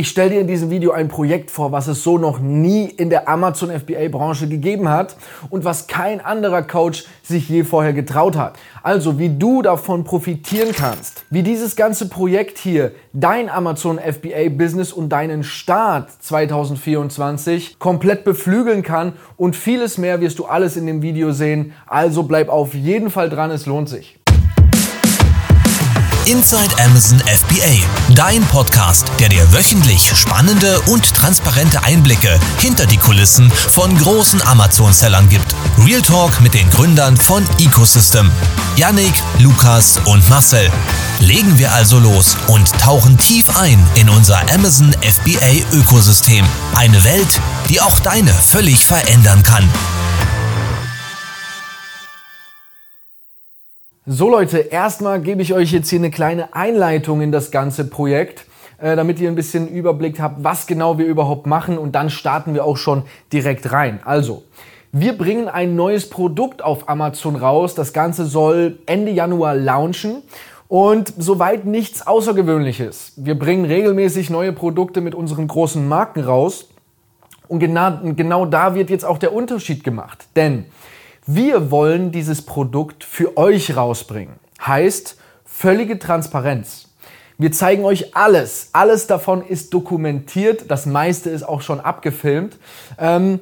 Ich stelle dir in diesem Video ein Projekt vor, was es so noch nie in der Amazon FBA Branche gegeben hat und was kein anderer Coach sich je vorher getraut hat. Also wie du davon profitieren kannst, wie dieses ganze Projekt hier dein Amazon FBA Business und deinen Start 2024 komplett beflügeln kann und vieles mehr wirst du alles in dem Video sehen. Also bleib auf jeden Fall dran, es lohnt sich. Inside Amazon FBA, dein Podcast, der dir wöchentlich spannende und transparente Einblicke hinter die Kulissen von großen Amazon-Sellern gibt. Real Talk mit den Gründern von Ecosystem, Yannick, Lukas und Marcel. Legen wir also los und tauchen tief ein in unser Amazon FBA Ökosystem. Eine Welt, die auch deine völlig verändern kann. So Leute, erstmal gebe ich euch jetzt hier eine kleine Einleitung in das ganze Projekt, äh, damit ihr ein bisschen Überblick habt, was genau wir überhaupt machen und dann starten wir auch schon direkt rein. Also, wir bringen ein neues Produkt auf Amazon raus. Das Ganze soll Ende Januar launchen und soweit nichts Außergewöhnliches. Wir bringen regelmäßig neue Produkte mit unseren großen Marken raus und genau, genau da wird jetzt auch der Unterschied gemacht. Denn wir wollen dieses Produkt für euch rausbringen. Heißt völlige Transparenz. Wir zeigen euch alles. Alles davon ist dokumentiert. Das meiste ist auch schon abgefilmt. Ähm,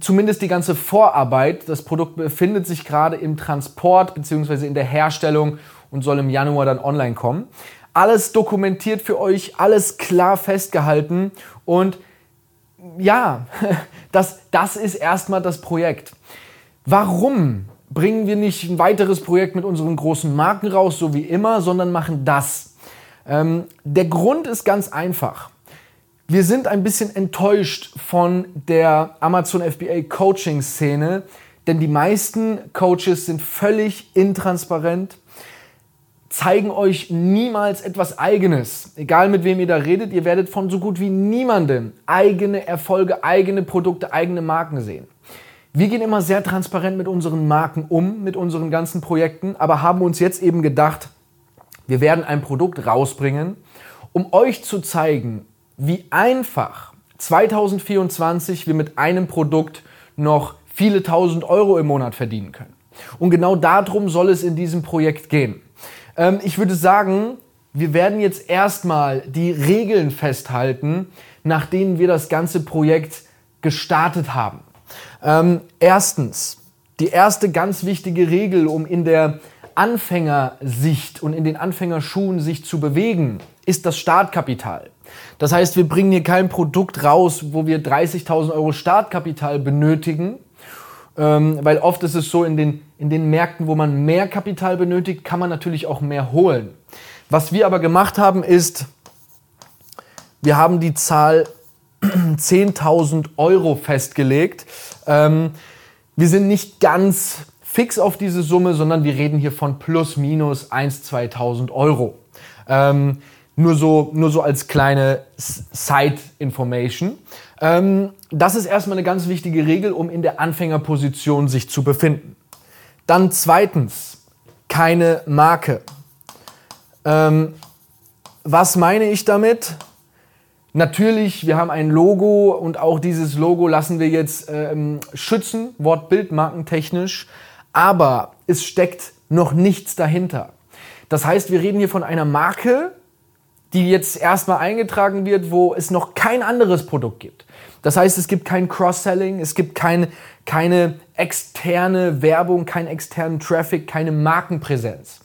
zumindest die ganze Vorarbeit. Das Produkt befindet sich gerade im Transport bzw. in der Herstellung und soll im Januar dann online kommen. Alles dokumentiert für euch, alles klar festgehalten und ja, das, das ist erstmal das Projekt. Warum bringen wir nicht ein weiteres Projekt mit unseren großen Marken raus, so wie immer, sondern machen das? Ähm, der Grund ist ganz einfach. Wir sind ein bisschen enttäuscht von der Amazon FBA Coaching Szene, denn die meisten Coaches sind völlig intransparent, zeigen euch niemals etwas Eigenes. Egal mit wem ihr da redet, ihr werdet von so gut wie niemandem eigene Erfolge, eigene Produkte, eigene Marken sehen. Wir gehen immer sehr transparent mit unseren Marken um, mit unseren ganzen Projekten, aber haben uns jetzt eben gedacht, wir werden ein Produkt rausbringen, um euch zu zeigen, wie einfach 2024 wir mit einem Produkt noch viele tausend Euro im Monat verdienen können. Und genau darum soll es in diesem Projekt gehen. Ähm, ich würde sagen, wir werden jetzt erstmal die Regeln festhalten, nach denen wir das ganze Projekt gestartet haben. Ähm, erstens, die erste ganz wichtige Regel, um in der Anfängersicht und in den Anfängerschuhen sich zu bewegen, ist das Startkapital. Das heißt, wir bringen hier kein Produkt raus, wo wir 30.000 Euro Startkapital benötigen, ähm, weil oft ist es so, in den, in den Märkten, wo man mehr Kapital benötigt, kann man natürlich auch mehr holen. Was wir aber gemacht haben, ist, wir haben die Zahl 10.000 Euro festgelegt. Ähm, wir sind nicht ganz fix auf diese Summe, sondern wir reden hier von plus minus 1.000, 2.000 Euro. Ähm, nur, so, nur so als kleine Side-Information. Ähm, das ist erstmal eine ganz wichtige Regel, um in der Anfängerposition sich zu befinden. Dann zweitens, keine Marke. Ähm, was meine ich damit? Natürlich, wir haben ein Logo und auch dieses Logo lassen wir jetzt ähm, schützen, wortbildmarkentechnisch, aber es steckt noch nichts dahinter. Das heißt, wir reden hier von einer Marke, die jetzt erstmal eingetragen wird, wo es noch kein anderes Produkt gibt. Das heißt, es gibt kein Cross-Selling, es gibt kein, keine externe Werbung, keinen externen Traffic, keine Markenpräsenz.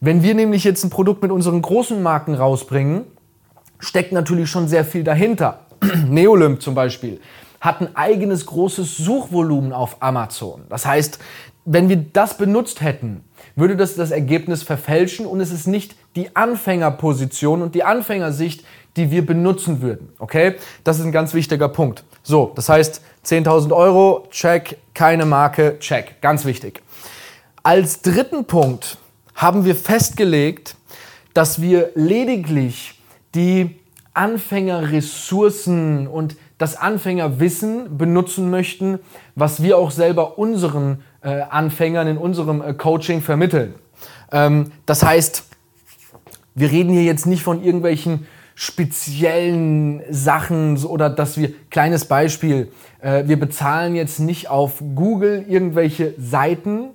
Wenn wir nämlich jetzt ein Produkt mit unseren großen Marken rausbringen, steckt natürlich schon sehr viel dahinter. Neolymp zum Beispiel hat ein eigenes großes Suchvolumen auf Amazon. Das heißt, wenn wir das benutzt hätten, würde das das Ergebnis verfälschen und es ist nicht die Anfängerposition und die Anfängersicht, die wir benutzen würden. Okay? Das ist ein ganz wichtiger Punkt. So, das heißt 10.000 Euro, check, keine Marke, check. Ganz wichtig. Als dritten Punkt haben wir festgelegt, dass wir lediglich die Anfängerressourcen und das Anfängerwissen benutzen möchten, was wir auch selber unseren äh, Anfängern in unserem äh, Coaching vermitteln. Ähm, das heißt, wir reden hier jetzt nicht von irgendwelchen speziellen Sachen oder dass wir, kleines Beispiel, äh, wir bezahlen jetzt nicht auf Google irgendwelche Seiten.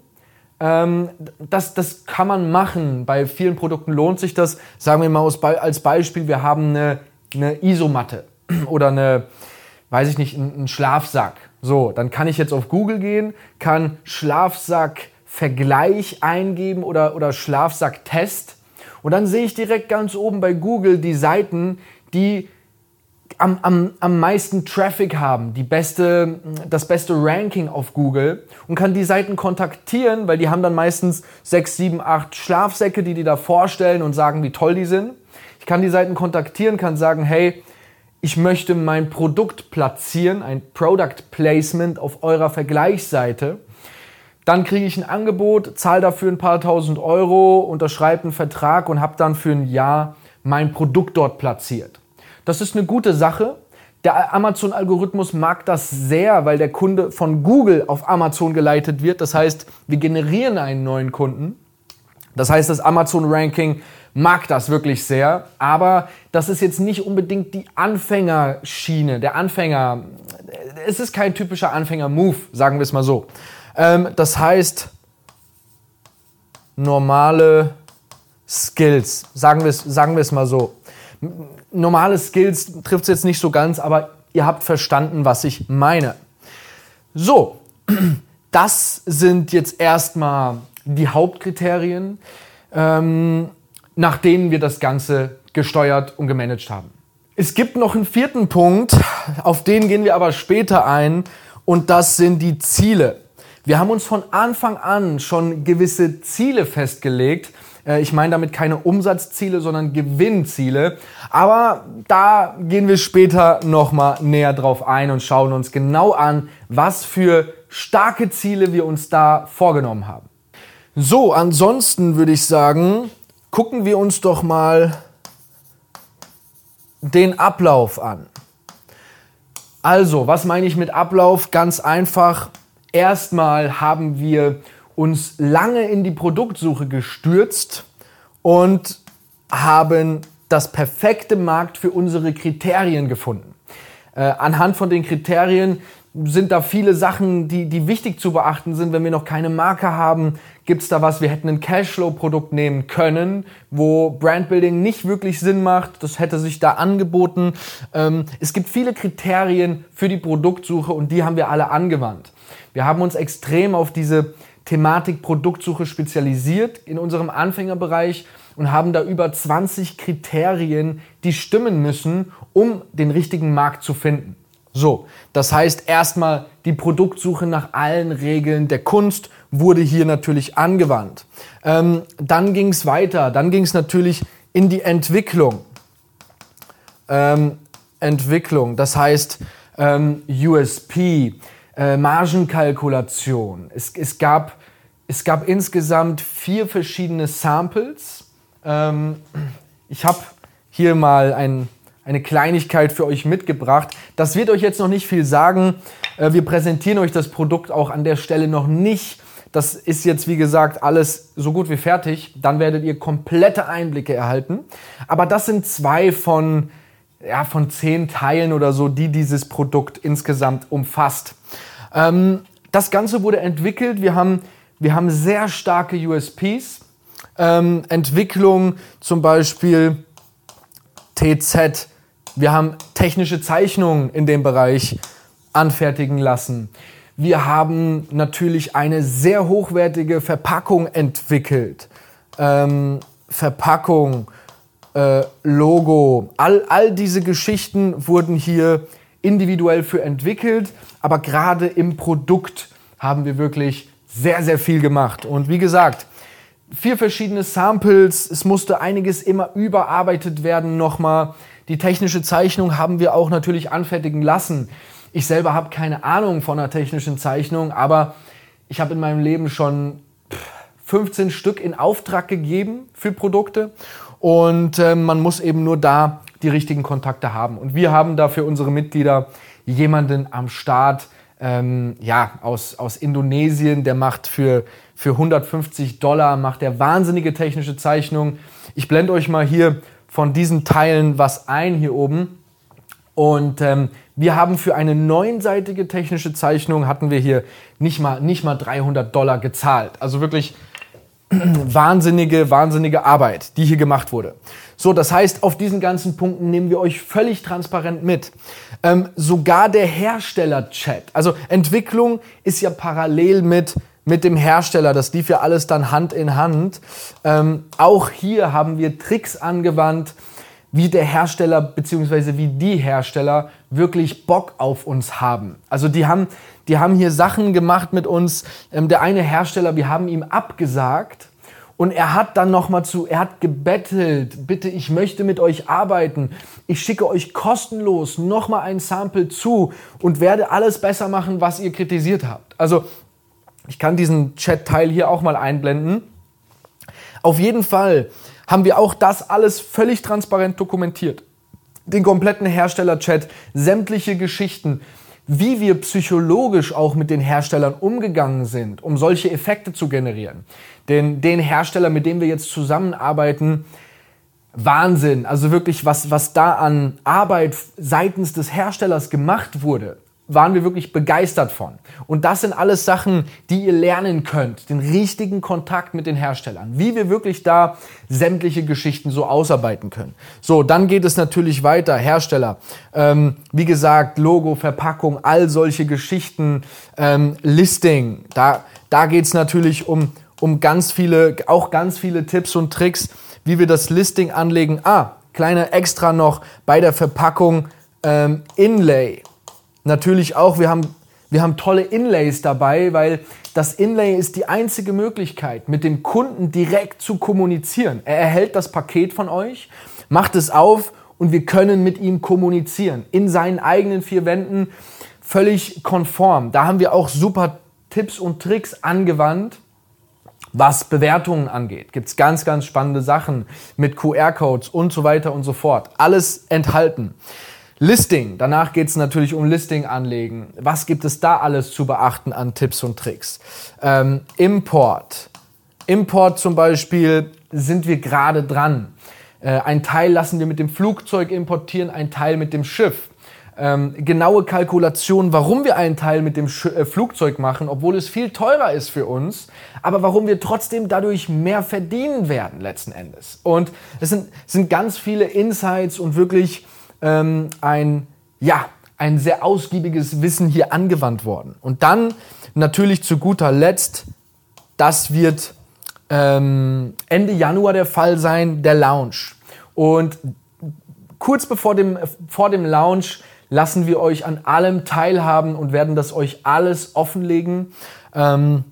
Ähm, das, das kann man machen. Bei vielen Produkten lohnt sich das. Sagen wir mal als Beispiel, wir haben eine, eine Isomatte oder eine, weiß ich nicht, einen Schlafsack. So, dann kann ich jetzt auf Google gehen, kann Schlafsack Vergleich eingeben oder, oder Schlafsack Test und dann sehe ich direkt ganz oben bei Google die Seiten, die am, am, am meisten Traffic haben, die beste, das beste Ranking auf Google und kann die Seiten kontaktieren, weil die haben dann meistens sechs, sieben, acht Schlafsäcke, die die da vorstellen und sagen, wie toll die sind. Ich kann die Seiten kontaktieren, kann sagen, hey, ich möchte mein Produkt platzieren, ein Product Placement auf eurer Vergleichsseite. Dann kriege ich ein Angebot, zahle dafür ein paar tausend Euro, unterschreibe einen Vertrag und habe dann für ein Jahr mein Produkt dort platziert. Das ist eine gute Sache. Der Amazon-Algorithmus mag das sehr, weil der Kunde von Google auf Amazon geleitet wird. Das heißt, wir generieren einen neuen Kunden. Das heißt, das Amazon-Ranking mag das wirklich sehr, aber das ist jetzt nicht unbedingt die Anfängerschiene, der Anfänger. Es ist kein typischer Anfänger-Move, sagen wir es mal so. Ähm, das heißt, normale Skills, sagen wir es sagen mal so. Normale Skills trifft es jetzt nicht so ganz, aber ihr habt verstanden, was ich meine. So, das sind jetzt erstmal die Hauptkriterien, ähm, nach denen wir das Ganze gesteuert und gemanagt haben. Es gibt noch einen vierten Punkt, auf den gehen wir aber später ein, und das sind die Ziele. Wir haben uns von Anfang an schon gewisse Ziele festgelegt. Äh, ich meine damit keine Umsatzziele, sondern Gewinnziele. Aber da gehen wir später nochmal näher drauf ein und schauen uns genau an, was für starke Ziele wir uns da vorgenommen haben. So, ansonsten würde ich sagen, gucken wir uns doch mal den Ablauf an. Also, was meine ich mit Ablauf? Ganz einfach, Erstmal haben wir uns lange in die Produktsuche gestürzt und haben das perfekte Markt für unsere Kriterien gefunden. Äh, anhand von den Kriterien sind da viele Sachen, die, die wichtig zu beachten sind. Wenn wir noch keine Marke haben, gibt es da was? Wir hätten ein Cashflow-Produkt nehmen können, wo Brandbuilding nicht wirklich Sinn macht. Das hätte sich da angeboten. Ähm, es gibt viele Kriterien für die Produktsuche und die haben wir alle angewandt. Wir haben uns extrem auf diese Thematik Produktsuche spezialisiert in unserem Anfängerbereich und haben da über 20 Kriterien, die stimmen müssen, um den richtigen Markt zu finden. So, das heißt erstmal die Produktsuche nach allen Regeln der Kunst wurde hier natürlich angewandt. Ähm, dann ging es weiter, dann ging es natürlich in die Entwicklung. Ähm, Entwicklung, das heißt ähm, USP, äh, Margenkalkulation. Es, es, gab, es gab insgesamt vier verschiedene Samples. Ähm, ich habe hier mal ein, eine Kleinigkeit für euch mitgebracht. Das wird euch jetzt noch nicht viel sagen. Äh, wir präsentieren euch das Produkt auch an der Stelle noch nicht. Das ist jetzt, wie gesagt, alles so gut wie fertig. Dann werdet ihr komplette Einblicke erhalten. Aber das sind zwei von, ja, von zehn Teilen oder so, die dieses Produkt insgesamt umfasst. Ähm, das Ganze wurde entwickelt. Wir haben, wir haben sehr starke USPs. Ähm, Entwicklung zum Beispiel TZ. Wir haben technische Zeichnungen in dem Bereich anfertigen lassen. Wir haben natürlich eine sehr hochwertige Verpackung entwickelt. Ähm, Verpackung, äh, Logo, all, all diese Geschichten wurden hier individuell für entwickelt, aber gerade im Produkt haben wir wirklich sehr, sehr viel gemacht. Und wie gesagt, vier verschiedene Samples, es musste einiges immer überarbeitet werden nochmal. Die technische Zeichnung haben wir auch natürlich anfertigen lassen. Ich selber habe keine Ahnung von einer technischen Zeichnung, aber ich habe in meinem Leben schon 15 Stück in Auftrag gegeben für Produkte und äh, man muss eben nur da die richtigen Kontakte haben. Und wir haben da für unsere Mitglieder jemanden am Start, ähm, ja, aus, aus Indonesien, der macht für, für 150 Dollar, macht der wahnsinnige technische Zeichnungen. Ich blende euch mal hier von diesen Teilen was ein hier oben. Und ähm, wir haben für eine neunseitige technische Zeichnung hatten wir hier nicht mal, nicht mal 300 Dollar gezahlt. Also wirklich wahnsinnige, wahnsinnige Arbeit, die hier gemacht wurde. So, das heißt, auf diesen ganzen Punkten nehmen wir euch völlig transparent mit. Ähm, sogar der Hersteller-Chat. Also Entwicklung ist ja parallel mit mit dem Hersteller. Das lief ja alles dann Hand in Hand. Ähm, auch hier haben wir Tricks angewandt, wie der Hersteller bzw. wie die Hersteller wirklich Bock auf uns haben. Also die haben, die haben hier Sachen gemacht mit uns. Ähm, der eine Hersteller, wir haben ihm abgesagt. Und er hat dann nochmal zu, er hat gebettelt, bitte, ich möchte mit euch arbeiten. Ich schicke euch kostenlos nochmal ein Sample zu und werde alles besser machen, was ihr kritisiert habt. Also ich kann diesen Chat-Teil hier auch mal einblenden. Auf jeden Fall haben wir auch das alles völlig transparent dokumentiert. Den kompletten Hersteller-Chat, sämtliche Geschichten, wie wir psychologisch auch mit den Herstellern umgegangen sind, um solche Effekte zu generieren. Denn den Hersteller, mit dem wir jetzt zusammenarbeiten, Wahnsinn. Also wirklich, was, was da an Arbeit seitens des Herstellers gemacht wurde waren wir wirklich begeistert von. Und das sind alles Sachen, die ihr lernen könnt. Den richtigen Kontakt mit den Herstellern. Wie wir wirklich da sämtliche Geschichten so ausarbeiten können. So, dann geht es natürlich weiter. Hersteller. Ähm, wie gesagt, Logo, Verpackung, all solche Geschichten. Ähm, Listing. Da, da geht es natürlich um, um ganz viele, auch ganz viele Tipps und Tricks, wie wir das Listing anlegen. Ah, kleiner Extra noch bei der Verpackung. Ähm, Inlay natürlich auch, wir haben, wir haben tolle Inlays dabei, weil das Inlay ist die einzige Möglichkeit, mit dem Kunden direkt zu kommunizieren. Er erhält das Paket von euch, macht es auf und wir können mit ihm kommunizieren. In seinen eigenen vier Wänden völlig konform. Da haben wir auch super Tipps und Tricks angewandt. Was Bewertungen angeht, gibt es ganz, ganz spannende Sachen mit QR-Codes und so weiter und so fort. Alles enthalten. Listing, danach geht es natürlich um Listing anlegen. Was gibt es da alles zu beachten an Tipps und Tricks? Ähm, Import. Import zum Beispiel sind wir gerade dran. Äh, ein Teil lassen wir mit dem Flugzeug importieren, ein Teil mit dem Schiff. Ähm, genaue Kalkulation, warum wir einen Teil mit dem Sch äh, Flugzeug machen, obwohl es viel teurer ist für uns, aber warum wir trotzdem dadurch mehr verdienen werden letzten Endes. Und es sind, sind ganz viele Insights und wirklich ähm, ein, ja, ein sehr ausgiebiges Wissen hier angewandt worden. Und dann natürlich zu guter Letzt, das wird ähm, Ende Januar der Fall sein, der Launch. Und kurz bevor dem, vor dem Launch lassen wir euch an allem teilhaben und werden das euch alles offenlegen. Ähm,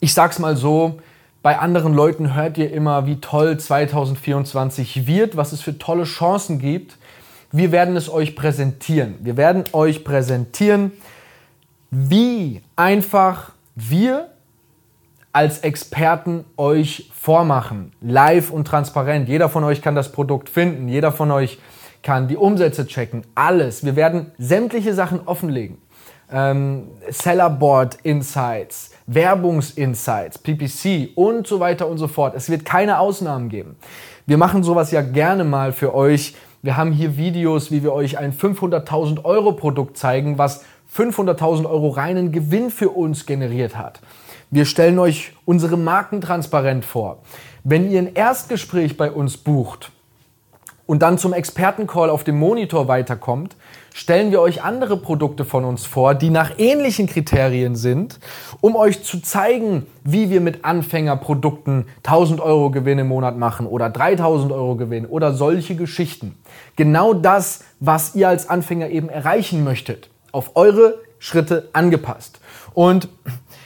ich sag's mal so, bei anderen Leuten hört ihr immer, wie toll 2024 wird, was es für tolle Chancen gibt. Wir werden es euch präsentieren. Wir werden euch präsentieren, wie einfach wir als Experten euch vormachen. Live und transparent. Jeder von euch kann das Produkt finden. Jeder von euch kann die Umsätze checken. Alles. Wir werden sämtliche Sachen offenlegen. Ähm, Sellerboard Insights, Werbungsinsights, PPC und so weiter und so fort. Es wird keine Ausnahmen geben. Wir machen sowas ja gerne mal für euch, wir haben hier Videos, wie wir euch ein 500.000 Euro Produkt zeigen, was 500.000 Euro reinen Gewinn für uns generiert hat. Wir stellen euch unsere Marken transparent vor. Wenn ihr ein Erstgespräch bei uns bucht und dann zum Expertencall auf dem Monitor weiterkommt, stellen wir euch andere Produkte von uns vor, die nach ähnlichen Kriterien sind, um euch zu zeigen, wie wir mit Anfängerprodukten 1000 Euro Gewinn im Monat machen oder 3000 Euro Gewinn oder solche Geschichten. Genau das, was ihr als Anfänger eben erreichen möchtet, auf eure Schritte angepasst. Und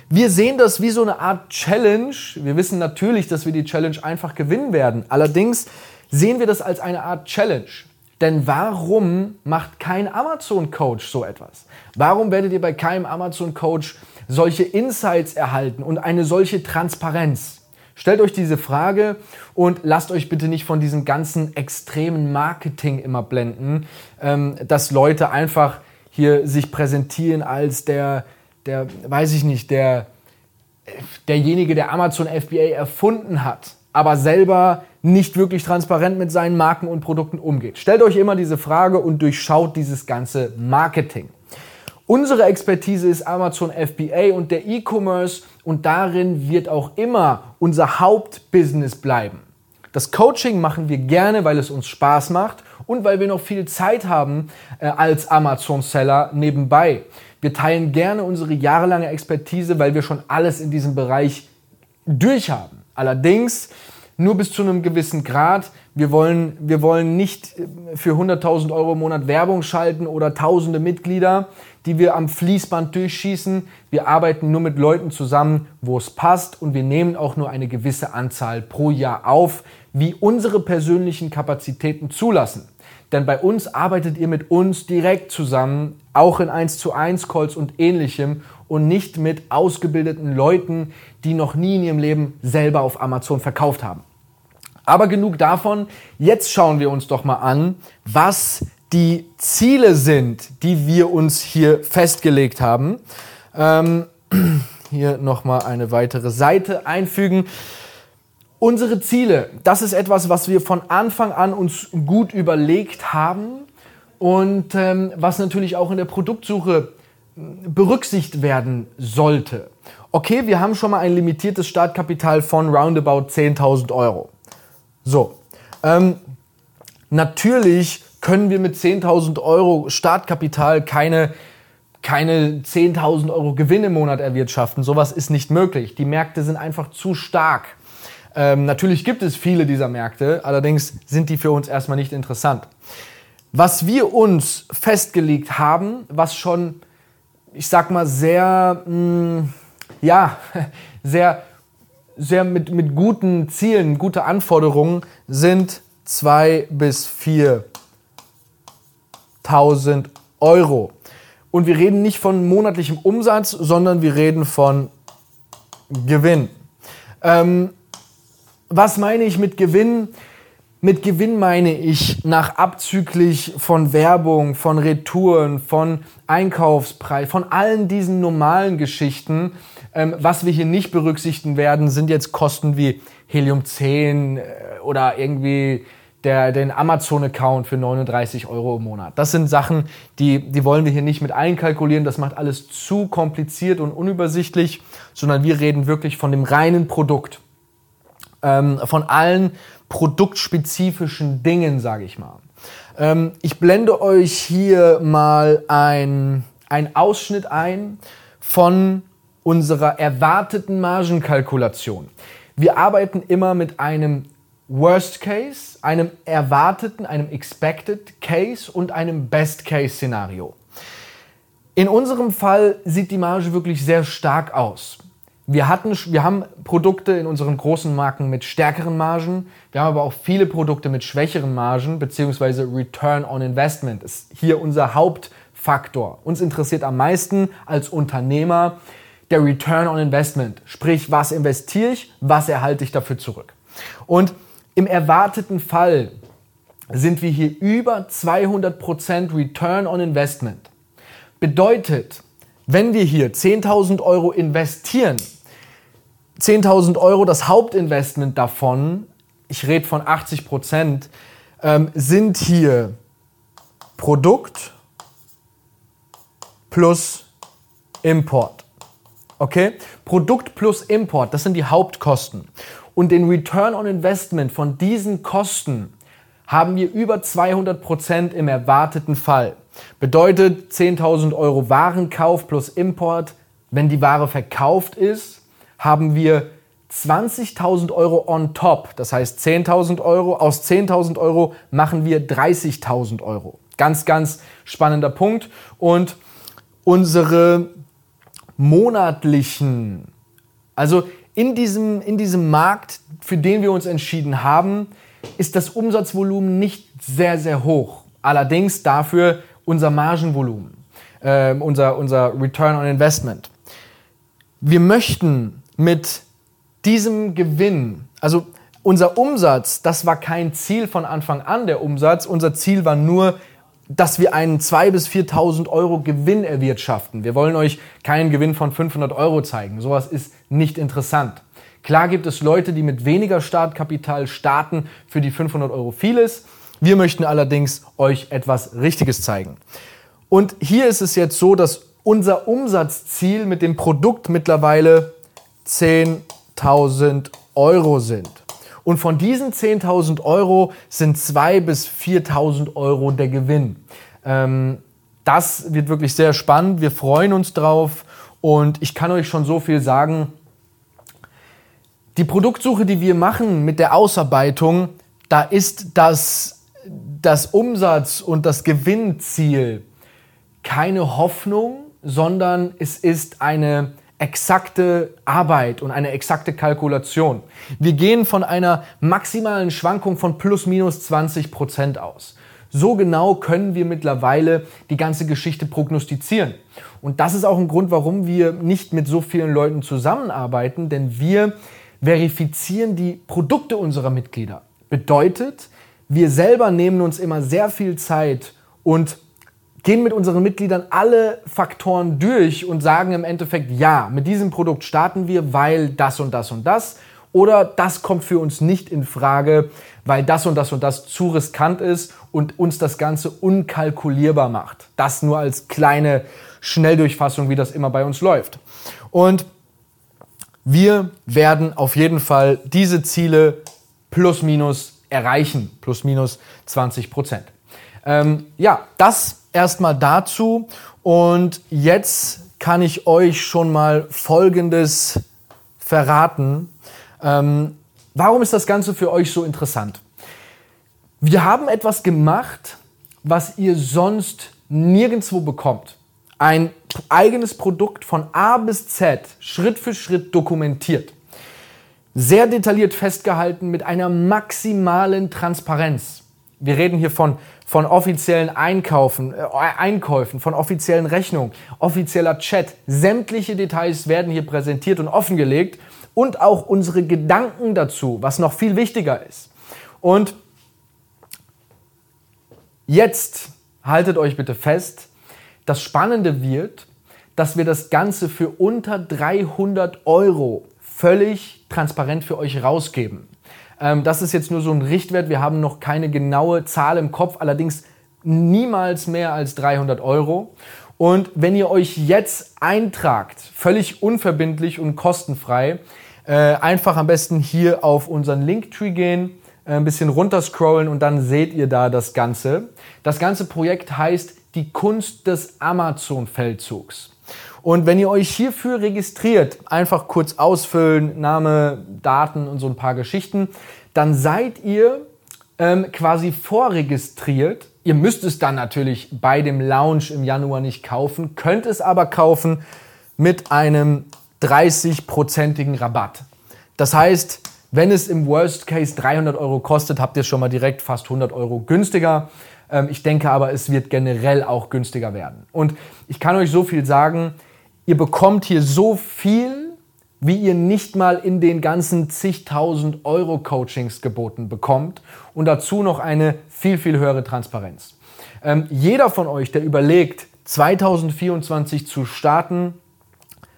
wir sehen das wie so eine Art Challenge. Wir wissen natürlich, dass wir die Challenge einfach gewinnen werden. Allerdings sehen wir das als eine Art Challenge. Denn warum macht kein Amazon-Coach so etwas? Warum werdet ihr bei keinem Amazon-Coach solche Insights erhalten und eine solche Transparenz? Stellt euch diese Frage und lasst euch bitte nicht von diesem ganzen extremen Marketing immer blenden, ähm, dass Leute einfach hier sich präsentieren als der, der, weiß ich nicht, der, derjenige, der Amazon FBA erfunden hat, aber selber nicht wirklich transparent mit seinen Marken und Produkten umgeht. Stellt euch immer diese Frage und durchschaut dieses ganze Marketing. Unsere Expertise ist Amazon FBA und der E-Commerce und darin wird auch immer unser Hauptbusiness bleiben. Das Coaching machen wir gerne, weil es uns Spaß macht und weil wir noch viel Zeit haben äh, als Amazon-Seller nebenbei. Wir teilen gerne unsere jahrelange Expertise, weil wir schon alles in diesem Bereich durchhaben. Allerdings nur bis zu einem gewissen Grad. Wir wollen, wir wollen nicht äh, für 100.000 Euro im Monat Werbung schalten oder tausende Mitglieder, die wir am Fließband durchschießen. Wir arbeiten nur mit Leuten zusammen, wo es passt und wir nehmen auch nur eine gewisse Anzahl pro Jahr auf, wie unsere persönlichen Kapazitäten zulassen. Denn bei uns arbeitet ihr mit uns direkt zusammen, auch in 1 zu 1 Calls und ähnlichem und nicht mit ausgebildeten Leuten, die noch nie in ihrem Leben selber auf Amazon verkauft haben. Aber genug davon. Jetzt schauen wir uns doch mal an, was die Ziele sind, die wir uns hier festgelegt haben. Ähm, hier nochmal eine weitere Seite einfügen. Unsere Ziele, das ist etwas, was wir von Anfang an uns gut überlegt haben und ähm, was natürlich auch in der Produktsuche berücksichtigt werden sollte. Okay, wir haben schon mal ein limitiertes Startkapital von roundabout 10.000 Euro. So, ähm, natürlich können wir mit 10.000 Euro Startkapital keine, keine 10.000 Euro Gewinn im Monat erwirtschaften. Sowas ist nicht möglich. Die Märkte sind einfach zu stark. Ähm, natürlich gibt es viele dieser Märkte, allerdings sind die für uns erstmal nicht interessant. Was wir uns festgelegt haben, was schon, ich sag mal, sehr, mh, mm, ja, sehr sehr mit, mit guten Zielen, gute Anforderungen sind 2 bis 4.000 Euro. Und wir reden nicht von monatlichem Umsatz, sondern wir reden von Gewinn. Ähm, was meine ich mit Gewinn? Mit Gewinn meine ich nach abzüglich von Werbung, von Retouren, von Einkaufspreis, von allen diesen normalen Geschichten. Ähm, was wir hier nicht berücksichtigen werden, sind jetzt Kosten wie Helium 10 äh, oder irgendwie der, den Amazon-Account für 39 Euro im Monat. Das sind Sachen, die, die wollen wir hier nicht mit einkalkulieren. Das macht alles zu kompliziert und unübersichtlich, sondern wir reden wirklich von dem reinen Produkt. Ähm, von allen produktspezifischen Dingen, sage ich mal. Ähm, ich blende euch hier mal ein, ein Ausschnitt ein von unserer erwarteten Margenkalkulation. Wir arbeiten immer mit einem Worst Case, einem erwarteten, einem Expected Case und einem Best Case Szenario. In unserem Fall sieht die Marge wirklich sehr stark aus. Wir, hatten, wir haben Produkte in unseren großen Marken mit stärkeren Margen. Wir haben aber auch viele Produkte mit schwächeren Margen, beziehungsweise Return on Investment ist hier unser Hauptfaktor. Uns interessiert am meisten als Unternehmer der Return on Investment. Sprich, was investiere ich, was erhalte ich dafür zurück. Und im erwarteten Fall sind wir hier über 200% Return on Investment. Bedeutet, wenn wir hier 10.000 Euro investieren, 10.000 Euro, das Hauptinvestment davon, ich rede von 80 Prozent, ähm, sind hier Produkt plus Import. Okay? Produkt plus Import, das sind die Hauptkosten. Und den Return on Investment von diesen Kosten haben wir über 200 Prozent im erwarteten Fall. Bedeutet 10.000 Euro Warenkauf plus Import. Wenn die Ware verkauft ist, haben wir 20.000 Euro on top. Das heißt 10.000 Euro. Aus 10.000 Euro machen wir 30.000 Euro. Ganz, ganz spannender Punkt. Und unsere monatlichen, also in diesem, in diesem Markt, für den wir uns entschieden haben, ist das Umsatzvolumen nicht sehr, sehr hoch. Allerdings dafür unser Margenvolumen, äh, unser, unser Return on Investment. Wir möchten mit diesem Gewinn, also unser Umsatz, das war kein Ziel von Anfang an, der Umsatz. Unser Ziel war nur, dass wir einen 2.000 bis 4.000 Euro Gewinn erwirtschaften. Wir wollen euch keinen Gewinn von 500 Euro zeigen. Sowas ist nicht interessant. Klar gibt es Leute, die mit weniger Startkapital starten, für die 500 Euro vieles. Wir möchten allerdings euch etwas Richtiges zeigen. Und hier ist es jetzt so, dass unser Umsatzziel mit dem Produkt mittlerweile 10.000 Euro sind. Und von diesen 10.000 Euro sind 2.000 bis 4.000 Euro der Gewinn. Ähm, das wird wirklich sehr spannend. Wir freuen uns drauf. Und ich kann euch schon so viel sagen. Die Produktsuche, die wir machen mit der Ausarbeitung, da ist das, das Umsatz- und das Gewinnziel keine Hoffnung, sondern es ist eine exakte Arbeit und eine exakte Kalkulation. Wir gehen von einer maximalen Schwankung von plus minus 20 Prozent aus. So genau können wir mittlerweile die ganze Geschichte prognostizieren. Und das ist auch ein Grund, warum wir nicht mit so vielen Leuten zusammenarbeiten, denn wir verifizieren die Produkte unserer Mitglieder. Bedeutet, wir selber nehmen uns immer sehr viel Zeit und gehen mit unseren Mitgliedern alle Faktoren durch und sagen im Endeffekt, ja, mit diesem Produkt starten wir, weil das und das und das. Oder das kommt für uns nicht in Frage, weil das und das und das zu riskant ist und uns das Ganze unkalkulierbar macht. Das nur als kleine Schnelldurchfassung, wie das immer bei uns läuft. Und wir werden auf jeden Fall diese Ziele plus minus erreichen, plus minus 20 Prozent. Ähm, ja, das erstmal dazu. Und jetzt kann ich euch schon mal Folgendes verraten. Ähm, warum ist das Ganze für euch so interessant? Wir haben etwas gemacht, was ihr sonst nirgendwo bekommt. Ein eigenes Produkt von A bis Z, Schritt für Schritt dokumentiert. Sehr detailliert festgehalten mit einer maximalen Transparenz. Wir reden hier von, von offiziellen Einkaufen, äh, Einkäufen, von offiziellen Rechnungen, offizieller Chat. Sämtliche Details werden hier präsentiert und offengelegt und auch unsere Gedanken dazu, was noch viel wichtiger ist. Und jetzt haltet euch bitte fest, das Spannende wird, dass wir das Ganze für unter 300 Euro völlig transparent für euch rausgeben. Ähm, das ist jetzt nur so ein Richtwert. Wir haben noch keine genaue Zahl im Kopf, allerdings niemals mehr als 300 Euro. Und wenn ihr euch jetzt eintragt, völlig unverbindlich und kostenfrei, äh, einfach am besten hier auf unseren Linktree gehen, äh, ein bisschen runterscrollen und dann seht ihr da das Ganze. Das ganze Projekt heißt die Kunst des Amazon-Feldzugs. Und wenn ihr euch hierfür registriert, einfach kurz ausfüllen, Name, Daten und so ein paar Geschichten, dann seid ihr ähm, quasi vorregistriert. Ihr müsst es dann natürlich bei dem Launch im Januar nicht kaufen, könnt es aber kaufen mit einem 30-prozentigen Rabatt. Das heißt, wenn es im Worst Case 300 Euro kostet, habt ihr schon mal direkt fast 100 Euro günstiger. Ähm, ich denke aber, es wird generell auch günstiger werden. Und ich kann euch so viel sagen, ihr bekommt hier so viel, wie ihr nicht mal in den ganzen zigtausend Euro Coachings geboten bekommt und dazu noch eine viel, viel höhere Transparenz. Ähm, jeder von euch, der überlegt, 2024 zu starten,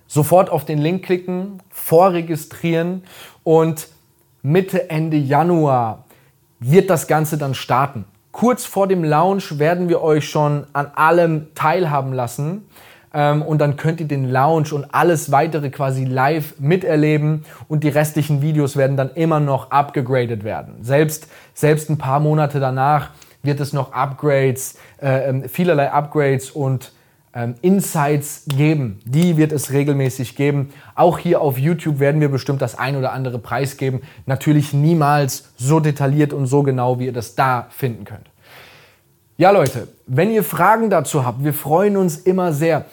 sofort auf den Link klicken, vorregistrieren und Mitte, Ende Januar wird das Ganze dann starten. Kurz vor dem Launch werden wir euch schon an allem teilhaben lassen. Ähm, und dann könnt ihr den Launch und alles weitere quasi live miterleben und die restlichen Videos werden dann immer noch abgegradet werden. Selbst, selbst ein paar Monate danach wird es noch Upgrades, äh, ähm, vielerlei Upgrades und ähm, Insights geben. Die wird es regelmäßig geben. Auch hier auf YouTube werden wir bestimmt das ein oder andere Preis geben. Natürlich niemals so detailliert und so genau, wie ihr das da finden könnt. Ja, Leute, wenn ihr Fragen dazu habt, wir freuen uns immer sehr.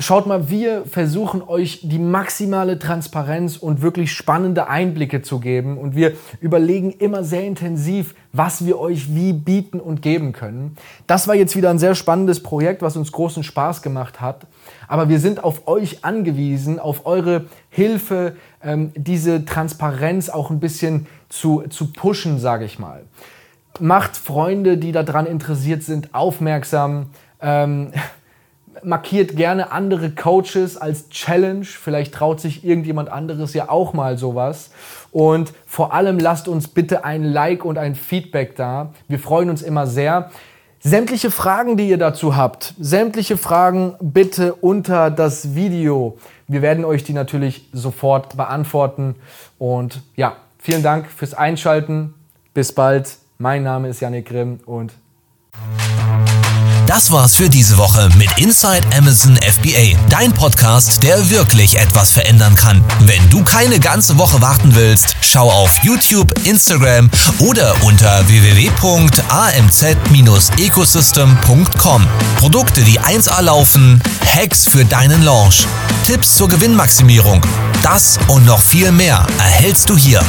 Schaut mal, wir versuchen euch die maximale Transparenz und wirklich spannende Einblicke zu geben und wir überlegen immer sehr intensiv, was wir euch wie bieten und geben können. Das war jetzt wieder ein sehr spannendes Projekt, was uns großen Spaß gemacht hat. Aber wir sind auf euch angewiesen, auf eure Hilfe, ähm, diese Transparenz auch ein bisschen zu, zu pushen, sage ich mal. Macht Freunde, die daran interessiert sind, aufmerksam. Ähm, markiert gerne andere Coaches als Challenge. Vielleicht traut sich irgendjemand anderes ja auch mal sowas. Und vor allem lasst uns bitte ein Like und ein Feedback da. Wir freuen uns immer sehr. Sämtliche Fragen, die ihr dazu habt, sämtliche Fragen bitte unter das Video. Wir werden euch die natürlich sofort beantworten. Und ja, vielen Dank fürs Einschalten. Bis bald. Mein Name ist Janik Grimm und das war's für diese Woche mit Inside Amazon FBA, dein Podcast, der wirklich etwas verändern kann. Wenn du keine ganze Woche warten willst, schau auf YouTube, Instagram oder unter www.amz-ecosystem.com. Produkte, die 1A laufen, Hacks für deinen Launch, Tipps zur Gewinnmaximierung. Das und noch viel mehr erhältst du hier.